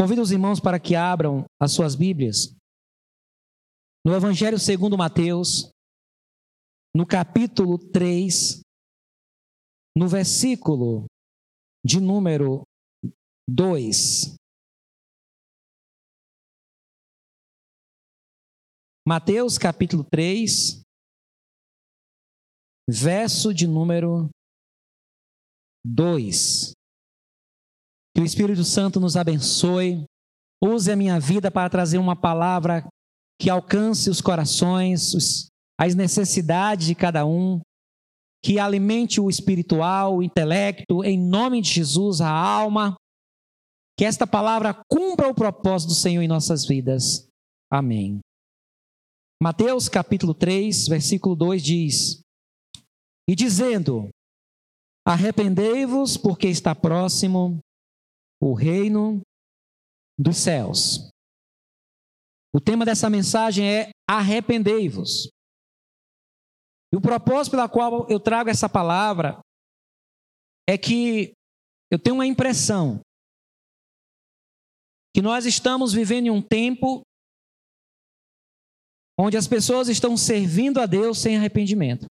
Convido os irmãos para que abram as suas Bíblias. No Evangelho segundo Mateus, no capítulo 3, no versículo de número 2. Mateus capítulo 3, verso de número 2. Que o Espírito Santo nos abençoe. Use a minha vida para trazer uma palavra que alcance os corações, as necessidades de cada um, que alimente o espiritual, o intelecto, em nome de Jesus, a alma. Que esta palavra cumpra o propósito do Senhor em nossas vidas. Amém. Mateus capítulo 3, versículo 2 diz: E dizendo: Arrependei-vos, porque está próximo o reino dos céus. O tema dessa mensagem é arrependei-vos. E o propósito pela qual eu trago essa palavra é que eu tenho uma impressão que nós estamos vivendo em um tempo onde as pessoas estão servindo a Deus sem arrependimento.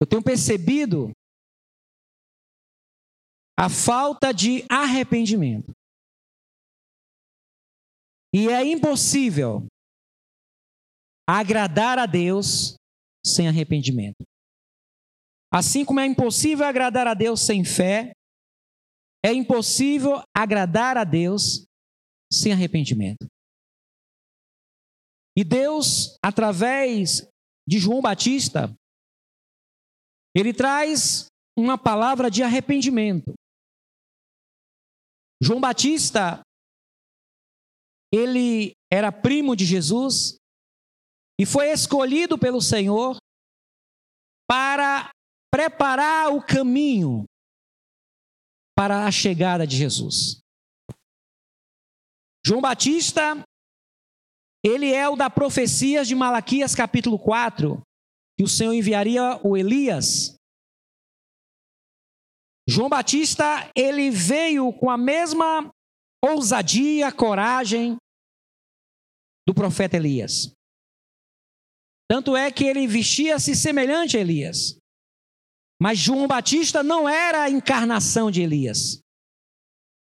Eu tenho percebido a falta de arrependimento. E é impossível agradar a Deus sem arrependimento. Assim como é impossível agradar a Deus sem fé, é impossível agradar a Deus sem arrependimento. E Deus, através de João Batista, ele traz uma palavra de arrependimento. João Batista, ele era primo de Jesus e foi escolhido pelo Senhor para preparar o caminho para a chegada de Jesus. João Batista, ele é o da profecias de Malaquias capítulo 4, que o Senhor enviaria o Elias João Batista, ele veio com a mesma ousadia, coragem do profeta Elias. Tanto é que ele vestia-se semelhante a Elias. Mas João Batista não era a encarnação de Elias.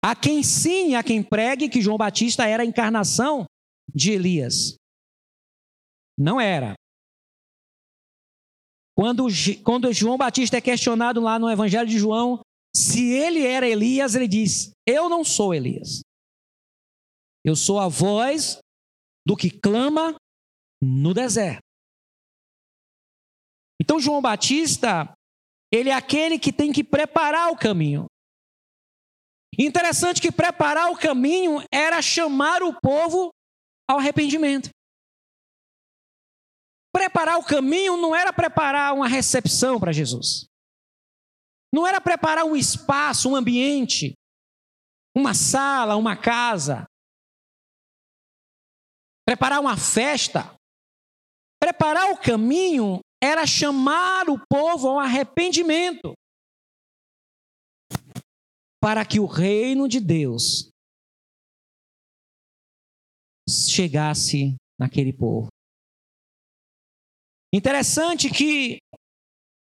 Há quem ensine, há quem pregue que João Batista era a encarnação de Elias. Não era. Quando, quando João Batista é questionado lá no Evangelho de João, se ele era Elias, ele diz: Eu não sou Elias. Eu sou a voz do que clama no deserto. Então, João Batista, ele é aquele que tem que preparar o caminho. Interessante que preparar o caminho era chamar o povo ao arrependimento. Preparar o caminho não era preparar uma recepção para Jesus. Não era preparar um espaço, um ambiente, uma sala, uma casa. Preparar uma festa. Preparar o caminho era chamar o povo ao arrependimento. Para que o reino de Deus chegasse naquele povo. Interessante que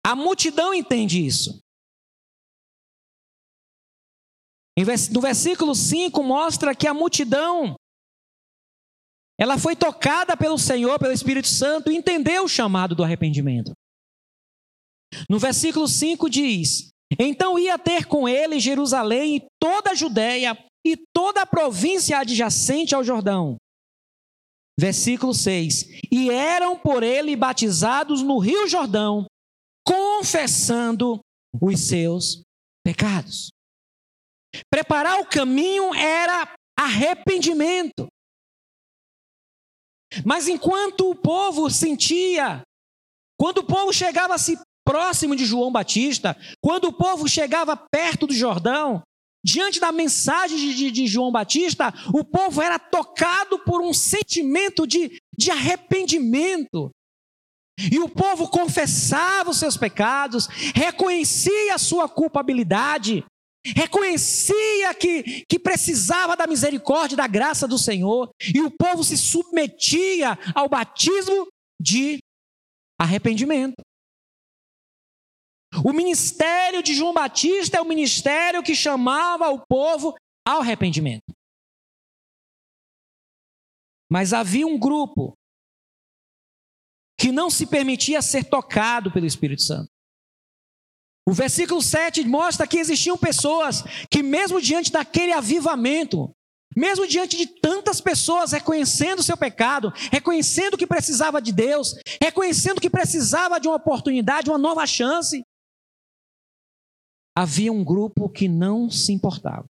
a multidão entende isso. No versículo 5 mostra que a multidão ela foi tocada pelo Senhor, pelo Espírito Santo, e entendeu o chamado do arrependimento. No versículo 5 diz: Então ia ter com ele Jerusalém e toda a Judéia e toda a província adjacente ao Jordão. Versículo 6: E eram por ele batizados no Rio Jordão, confessando os seus pecados. Preparar o caminho era arrependimento. Mas enquanto o povo sentia, quando o povo chegava-se próximo de João Batista, quando o povo chegava perto do Jordão, diante da mensagem de, de, João Batista, o povo era tocado por um sentimento de, de arrependimento. E o povo confessava os seus pecados, reconhecia a sua culpabilidade, reconhecia que, que precisava da misericórdia e da graça do Senhor, e o povo se submetia ao batismo de arrependimento. O ministério de João Batista é o ministério que chamava o povo ao arrependimento. Mas havia um grupo que não se permitia ser tocado pelo Espírito Santo. O versículo 7 mostra que existiam pessoas que, mesmo diante daquele avivamento, mesmo diante de tantas pessoas reconhecendo o seu pecado, reconhecendo que precisava de Deus, reconhecendo que precisava de uma oportunidade, uma nova chance, havia um grupo que não se importava.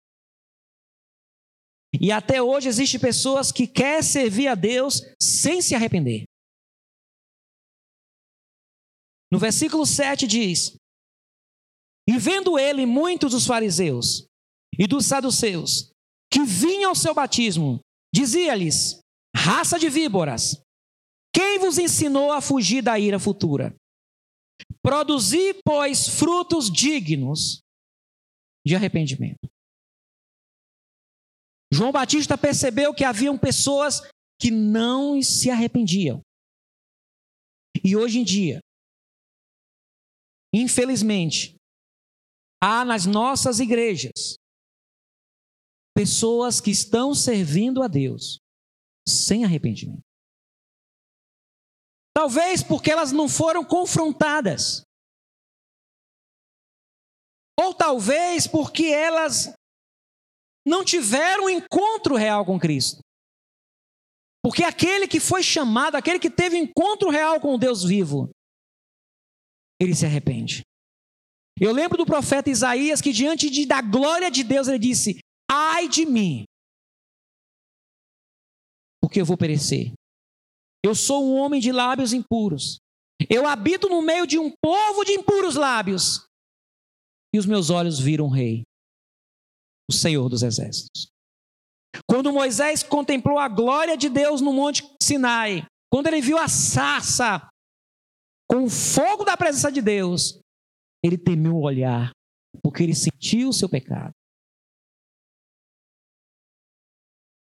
E até hoje existe pessoas que querem servir a Deus sem se arrepender. No versículo 7 diz: e vendo ele muitos dos fariseus e dos saduceus que vinham ao seu batismo, dizia-lhes: raça de víboras, quem vos ensinou a fugir da ira futura? Produzi, pois, frutos dignos de arrependimento. João Batista percebeu que haviam pessoas que não se arrependiam. E hoje em dia, infelizmente, há nas nossas igrejas pessoas que estão servindo a Deus sem arrependimento. Talvez porque elas não foram confrontadas. Ou talvez porque elas não tiveram um encontro real com Cristo. Porque aquele que foi chamado, aquele que teve encontro real com o Deus vivo, ele se arrepende. Eu lembro do profeta Isaías que, diante de, da glória de Deus, ele disse: Ai de mim, porque eu vou perecer. Eu sou um homem de lábios impuros. Eu habito no meio de um povo de impuros lábios. E os meus olhos viram o Rei, o Senhor dos Exércitos. Quando Moisés contemplou a glória de Deus no Monte Sinai, quando ele viu a sarça com o fogo da presença de Deus, ele temeu o olhar, porque ele sentiu o seu pecado.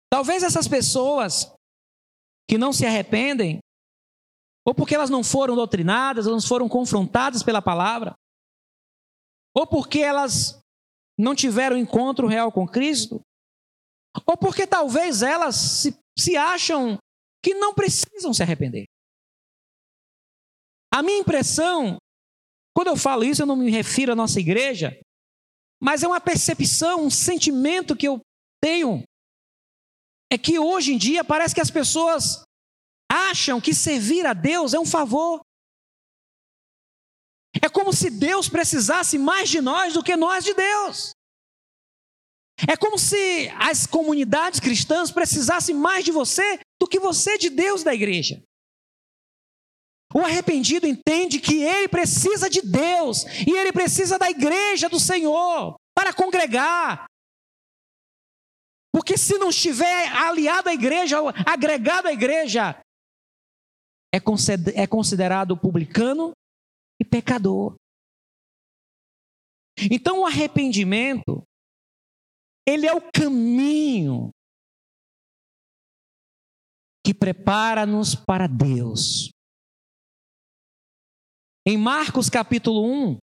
Talvez essas pessoas que não se arrependem, ou porque elas não foram doutrinadas, ou não foram confrontadas pela palavra, ou porque elas não tiveram encontro real com Cristo, ou porque talvez elas se, se acham que não precisam se arrepender. A minha impressão quando eu falo isso, eu não me refiro à nossa igreja, mas é uma percepção, um sentimento que eu tenho. É que hoje em dia parece que as pessoas acham que servir a Deus é um favor. É como se Deus precisasse mais de nós do que nós de Deus. É como se as comunidades cristãs precisassem mais de você do que você de Deus da igreja. O arrependido entende que ele precisa de Deus e ele precisa da igreja do Senhor para congregar. Porque se não estiver aliado à igreja, agregado à igreja, é considerado publicano e pecador. Então o arrependimento, ele é o caminho que prepara-nos para Deus. Em Marcos capítulo 1,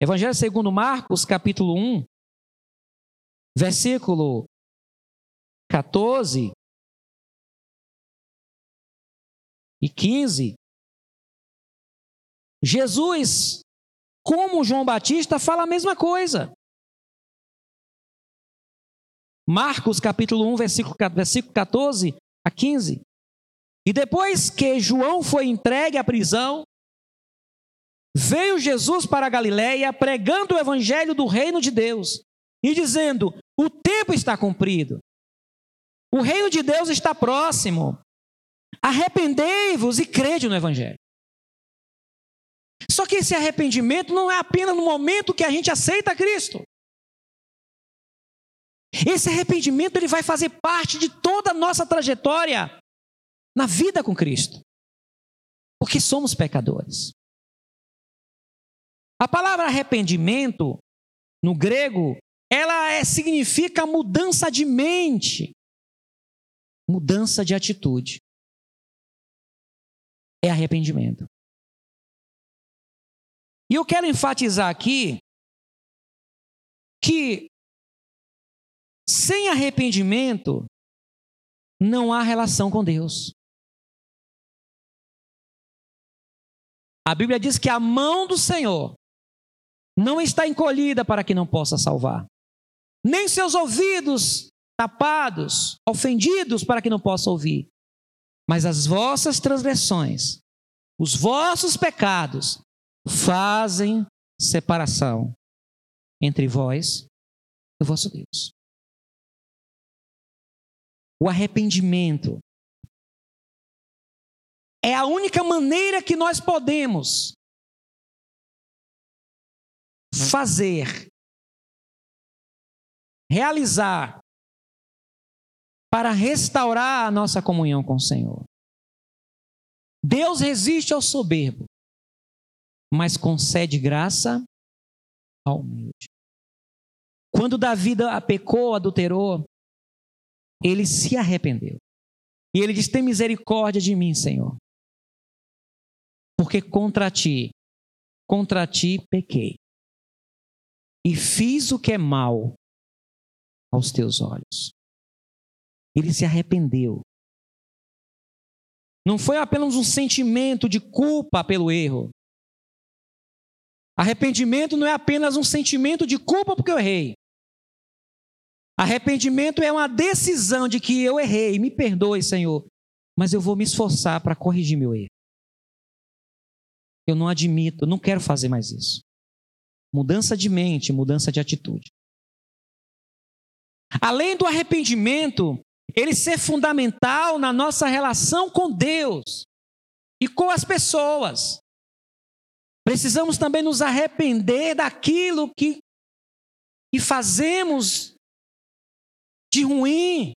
Evangelho segundo Marcos capítulo 1, versículo 14 e 15, Jesus, como João Batista, fala a mesma coisa. Marcos capítulo 1, versículo, versículo 14 a 15. E depois que João foi entregue à prisão, veio Jesus para a Galiléia pregando o evangelho do reino de Deus e dizendo: O tempo está cumprido. O reino de Deus está próximo. Arrependei-vos e crede no evangelho. Só que esse arrependimento não é apenas no momento que a gente aceita Cristo. Esse arrependimento ele vai fazer parte de toda a nossa trajetória na vida com Cristo. Porque somos pecadores. A palavra arrependimento no grego, ela é, significa mudança de mente, mudança de atitude. É arrependimento. E eu quero enfatizar aqui que sem arrependimento não há relação com Deus. A Bíblia diz que a mão do Senhor não está encolhida para que não possa salvar, nem seus ouvidos tapados, ofendidos para que não possa ouvir. Mas as vossas transgressões, os vossos pecados, fazem separação entre vós e o vosso Deus. O arrependimento é a única maneira que nós podemos fazer, realizar, para restaurar a nossa comunhão com o Senhor. Deus resiste ao soberbo, mas concede graça ao humilde. Quando Davi pecou, adulterou, ele se arrependeu. E ele diz: Tem misericórdia de mim, Senhor. Porque contra ti, contra ti pequei. E fiz o que é mal aos teus olhos. Ele se arrependeu. Não foi apenas um sentimento de culpa pelo erro. Arrependimento não é apenas um sentimento de culpa porque eu errei. Arrependimento é uma decisão de que eu errei, me perdoe, Senhor, mas eu vou me esforçar para corrigir meu erro. Eu não admito, não quero fazer mais isso. Mudança de mente, mudança de atitude. Além do arrependimento, ele ser fundamental na nossa relação com Deus e com as pessoas. Precisamos também nos arrepender daquilo que, que fazemos de ruim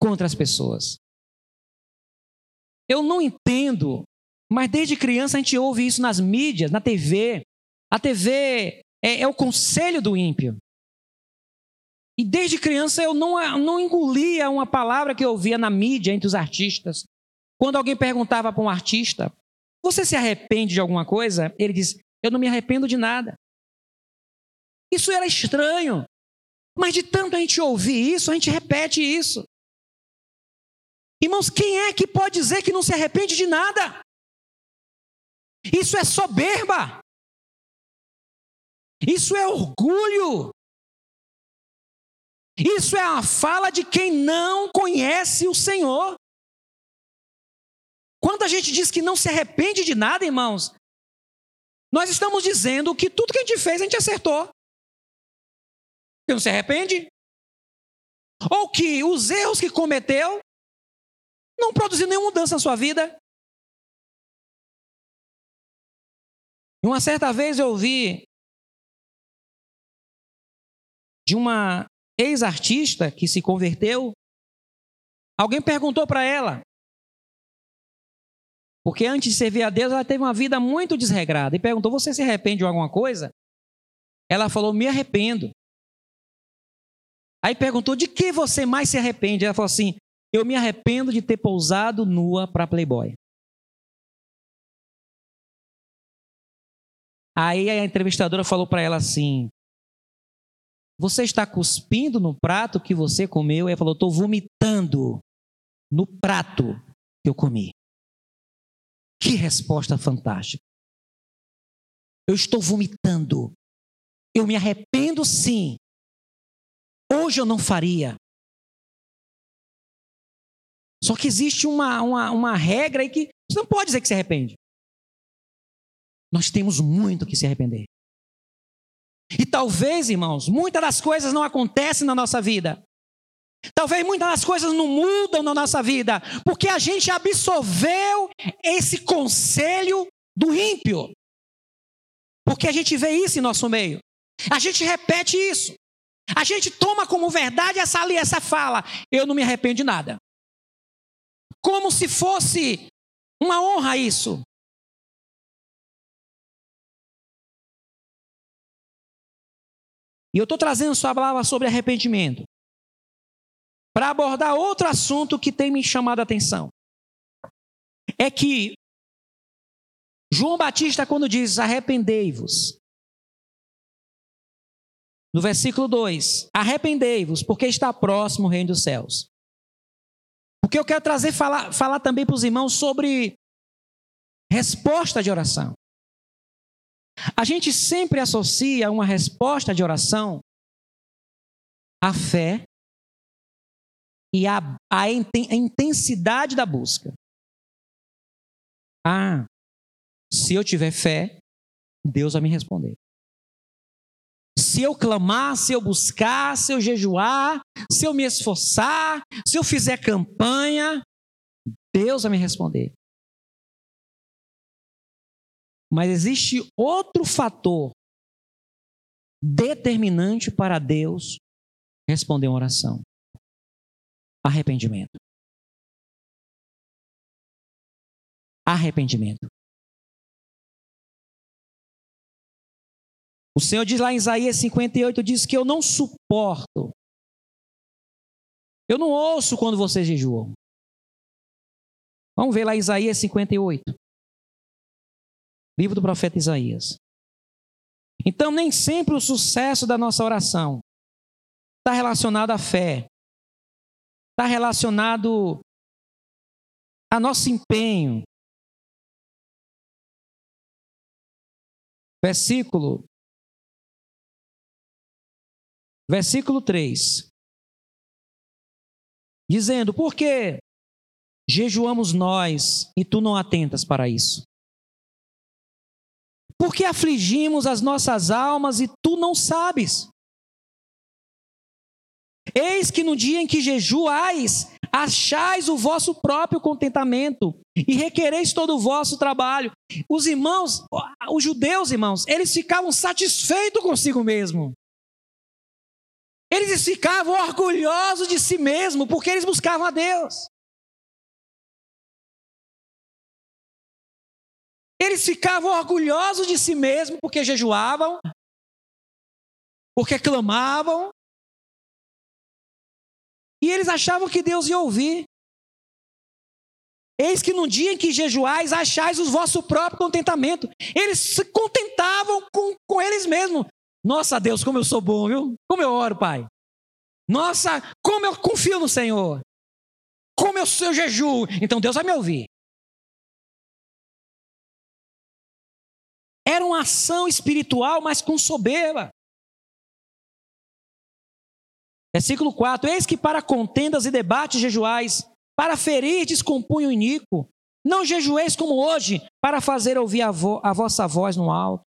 contra as pessoas. Eu não entendo, mas desde criança a gente ouve isso nas mídias, na TV. A TV é, é o conselho do ímpio. E desde criança eu não, não engolia uma palavra que eu ouvia na mídia entre os artistas. Quando alguém perguntava para um artista: Você se arrepende de alguma coisa? Ele diz: Eu não me arrependo de nada. Isso era estranho. Mas de tanto a gente ouvir isso, a gente repete isso. Irmãos, quem é que pode dizer que não se arrepende de nada? Isso é soberba. Isso é orgulho. Isso é a fala de quem não conhece o Senhor. Quando a gente diz que não se arrepende de nada, irmãos, nós estamos dizendo que tudo que a gente fez a gente acertou. Que não se arrepende. Ou que os erros que cometeu não produziram nenhuma mudança na sua vida. Uma certa vez eu ouvi de uma ex-artista que se converteu, alguém perguntou para ela, porque antes de servir a Deus, ela teve uma vida muito desregrada. E perguntou: Você se arrepende de alguma coisa? Ela falou: Me arrependo. Aí perguntou: De que você mais se arrepende? Ela falou assim: Eu me arrependo de ter pousado nua para Playboy. Aí a entrevistadora falou para ela assim: você está cuspindo no prato que você comeu? Ele falou: Estou vomitando no prato que eu comi. Que resposta fantástica. Eu estou vomitando. Eu me arrependo sim. Hoje eu não faria. Só que existe uma, uma, uma regra aí que você não pode dizer que se arrepende. Nós temos muito que se arrepender. E talvez, irmãos, muitas das coisas não acontecem na nossa vida. Talvez muitas das coisas não mudam na nossa vida, porque a gente absorveu esse conselho do ímpio. Porque a gente vê isso em nosso meio. A gente repete isso. A gente toma como verdade essa, essa fala. Eu não me arrependo de nada. Como se fosse uma honra isso. E eu estou trazendo sua palavra sobre arrependimento para abordar outro assunto que tem me chamado a atenção. É que João Batista, quando diz arrependei-vos, no versículo 2: arrependei-vos, porque está próximo o reino dos céus. Porque eu quero trazer, falar, falar também para os irmãos sobre resposta de oração. A gente sempre associa uma resposta de oração à fé e à, à intensidade da busca. Ah, se eu tiver fé, Deus vai me responder. Se eu clamar, se eu buscar, se eu jejuar, se eu me esforçar, se eu fizer campanha, Deus vai me responder. Mas existe outro fator determinante para Deus responder uma oração: arrependimento. Arrependimento. O Senhor diz lá em Isaías 58, diz que eu não suporto. Eu não ouço quando vocês jejuam. Vamos ver lá Isaías 58. Livro do profeta Isaías. Então, nem sempre o sucesso da nossa oração está relacionado à fé, está relacionado a nosso empenho. Versículo Versículo 3. Dizendo: Por que jejuamos nós e tu não atentas para isso? Por que afligimos as nossas almas e tu não sabes? Eis que no dia em que jejuais, achais o vosso próprio contentamento e requereis todo o vosso trabalho. Os irmãos, os judeus, irmãos, eles ficavam satisfeitos consigo mesmo. Eles ficavam orgulhosos de si mesmo porque eles buscavam a Deus. Eles ficavam orgulhosos de si mesmo porque jejuavam, porque clamavam. E eles achavam que Deus ia ouvir. Eis que no dia em que jejuais, achais o vosso próprio contentamento. Eles se contentavam com, com eles mesmos. Nossa Deus, como eu sou bom, viu? Como eu oro, Pai. Nossa, como eu confio no Senhor. Como eu sou jejum. Então Deus vai me ouvir. Era uma ação espiritual, mas com soberba. Versículo 4: Eis que para contendas e debates jejuais, para ferir descompunho iníquo, não jejueis como hoje, para fazer ouvir a, vo a vossa voz no alto.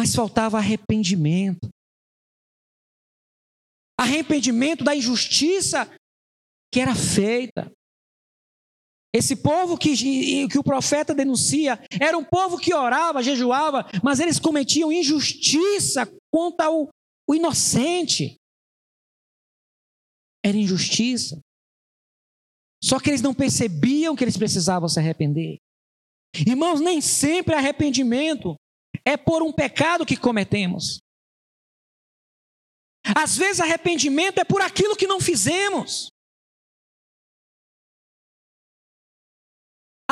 mas faltava arrependimento. Arrependimento da injustiça que era feita. Esse povo que, que o profeta denuncia era um povo que orava, jejuava, mas eles cometiam injustiça contra o, o inocente. Era injustiça. Só que eles não percebiam que eles precisavam se arrepender. Irmãos, nem sempre arrependimento é por um pecado que cometemos. Às vezes, arrependimento é por aquilo que não fizemos.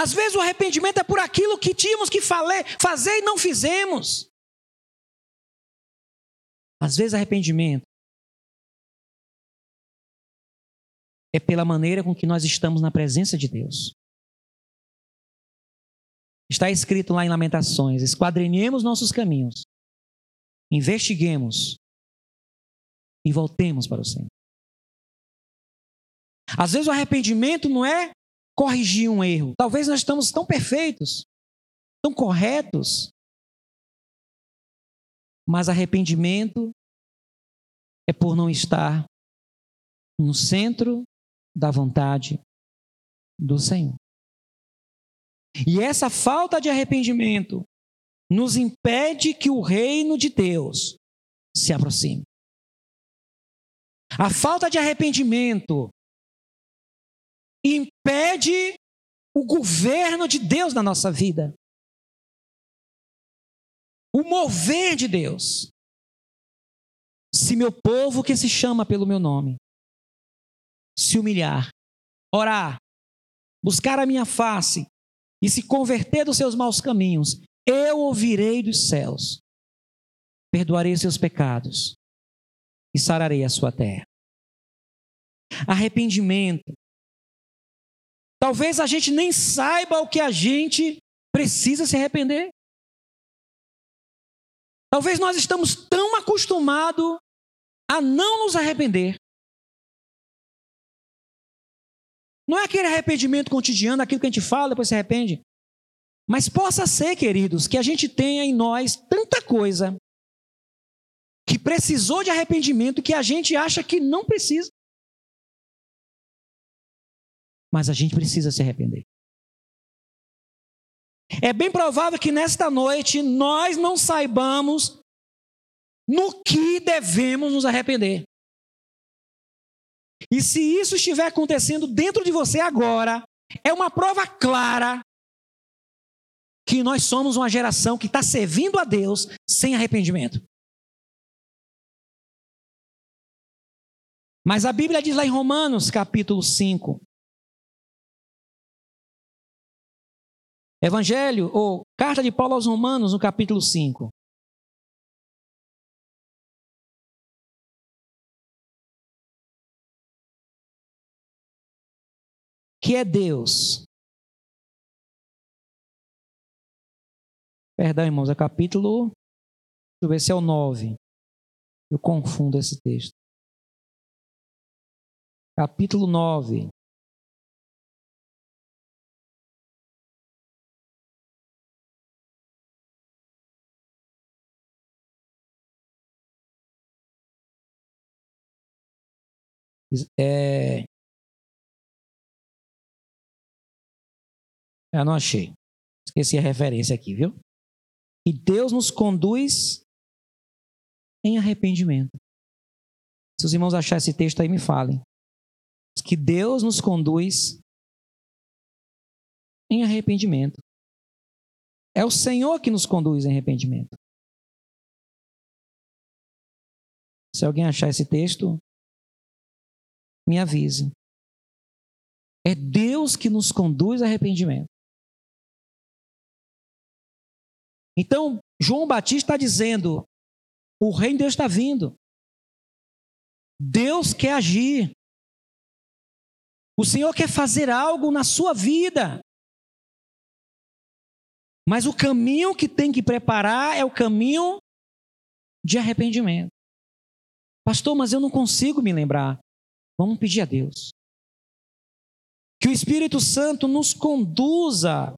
Às vezes, o arrependimento é por aquilo que tínhamos que fazer e não fizemos. Às vezes, arrependimento é pela maneira com que nós estamos na presença de Deus. Está escrito lá em Lamentações: esquadrinhemos nossos caminhos, investiguemos e voltemos para o Senhor. Às vezes o arrependimento não é corrigir um erro. Talvez nós estamos tão perfeitos, tão corretos. Mas arrependimento é por não estar no centro da vontade do Senhor. E essa falta de arrependimento nos impede que o reino de Deus se aproxime. A falta de arrependimento impede o governo de Deus na nossa vida. o mover de Deus. Se meu povo que se chama pelo meu nome se humilhar, orar, buscar a minha face e se converter dos seus maus caminhos, eu ouvirei dos céus, perdoarei seus pecados e sararei a sua terra. Arrependimento. Talvez a gente nem saiba o que a gente precisa se arrepender. Talvez nós estamos tão acostumados a não nos arrepender. Não é aquele arrependimento cotidiano, aquilo que a gente fala, depois se arrepende. Mas possa ser, queridos, que a gente tenha em nós tanta coisa que precisou de arrependimento que a gente acha que não precisa. Mas a gente precisa se arrepender. É bem provável que nesta noite nós não saibamos no que devemos nos arrepender. E se isso estiver acontecendo dentro de você agora, é uma prova clara que nós somos uma geração que está servindo a Deus sem arrependimento. Mas a Bíblia diz lá em Romanos, capítulo 5, Evangelho, ou carta de Paulo aos Romanos, no capítulo 5. Que é Deus. Perdão, irmãos, é capítulo. Deixa eu ver se é o 9. Eu confundo esse texto. Capítulo 9. É... Eu não achei. Esqueci a referência aqui, viu? E Deus nos conduz em arrependimento. Se os irmãos acharem esse texto aí, me falem. Que Deus nos conduz em arrependimento. É o Senhor que nos conduz em arrependimento. Se alguém achar esse texto, me avise. É Deus que nos conduz a arrependimento. Então, João Batista está dizendo: o reino de Deus está vindo. Deus quer agir. O Senhor quer fazer algo na sua vida. Mas o caminho que tem que preparar é o caminho de arrependimento. Pastor, mas eu não consigo me lembrar. Vamos pedir a Deus. Que o Espírito Santo nos conduza.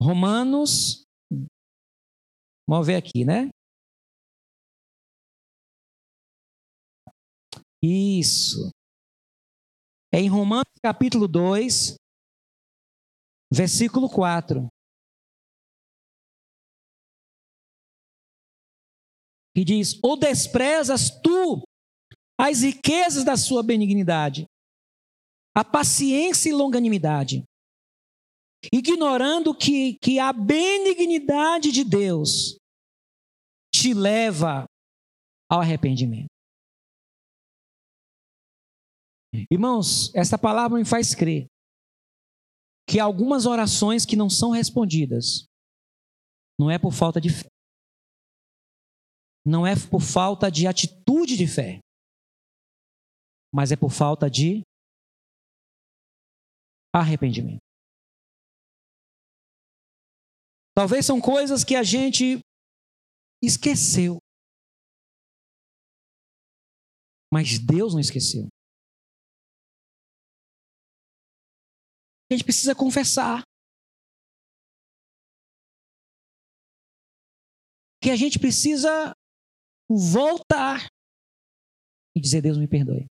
Romanos, vamos ver aqui, né? Isso. É em Romanos capítulo 2, versículo 4. Que diz: Ou desprezas tu as riquezas da sua benignidade, a paciência e longanimidade, ignorando que, que a benignidade de Deus te leva ao arrependimento. Irmãos, essa palavra me faz crer que algumas orações que não são respondidas não é por falta de fé, não é por falta de atitude de fé, mas é por falta de arrependimento. Talvez são coisas que a gente esqueceu. Mas Deus não esqueceu. A gente precisa confessar. Que a gente precisa voltar e dizer: Deus me perdoe.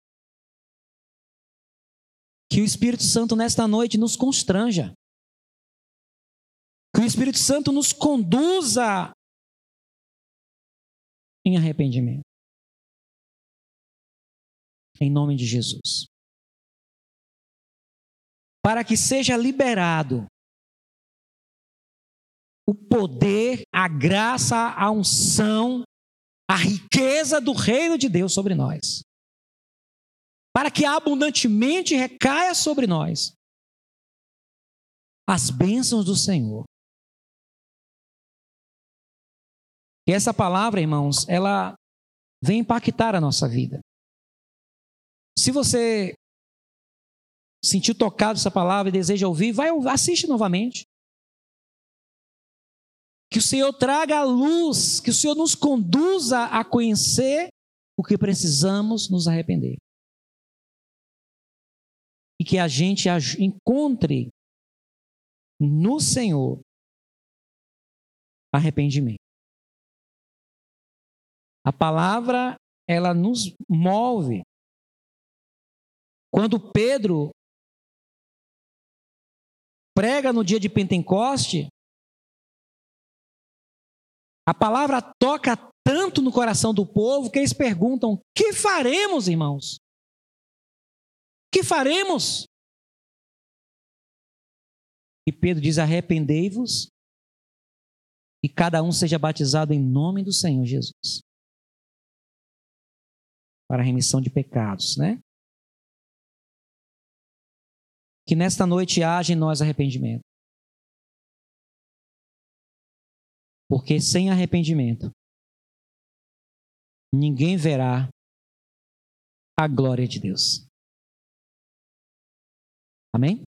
Que o Espírito Santo nesta noite nos constranja. Que o Espírito Santo nos conduza em arrependimento. Em nome de Jesus. Para que seja liberado o poder, a graça, a unção, a riqueza do reino de Deus sobre nós. Para que abundantemente recaia sobre nós as bênçãos do Senhor. E essa palavra, irmãos, ela vem impactar a nossa vida. Se você sentiu tocado essa palavra e deseja ouvir, vai assiste novamente. Que o Senhor traga a luz, que o Senhor nos conduza a conhecer o que precisamos nos arrepender. E que a gente encontre no Senhor arrependimento. A palavra, ela nos move. Quando Pedro prega no dia de Pentecoste, a palavra toca tanto no coração do povo que eles perguntam: que faremos, irmãos? Que faremos? E Pedro diz: arrependei-vos e cada um seja batizado em nome do Senhor Jesus para a remissão de pecados, né? Que nesta noite haja em nós arrependimento. Porque sem arrependimento, ninguém verá a glória de Deus. Amém?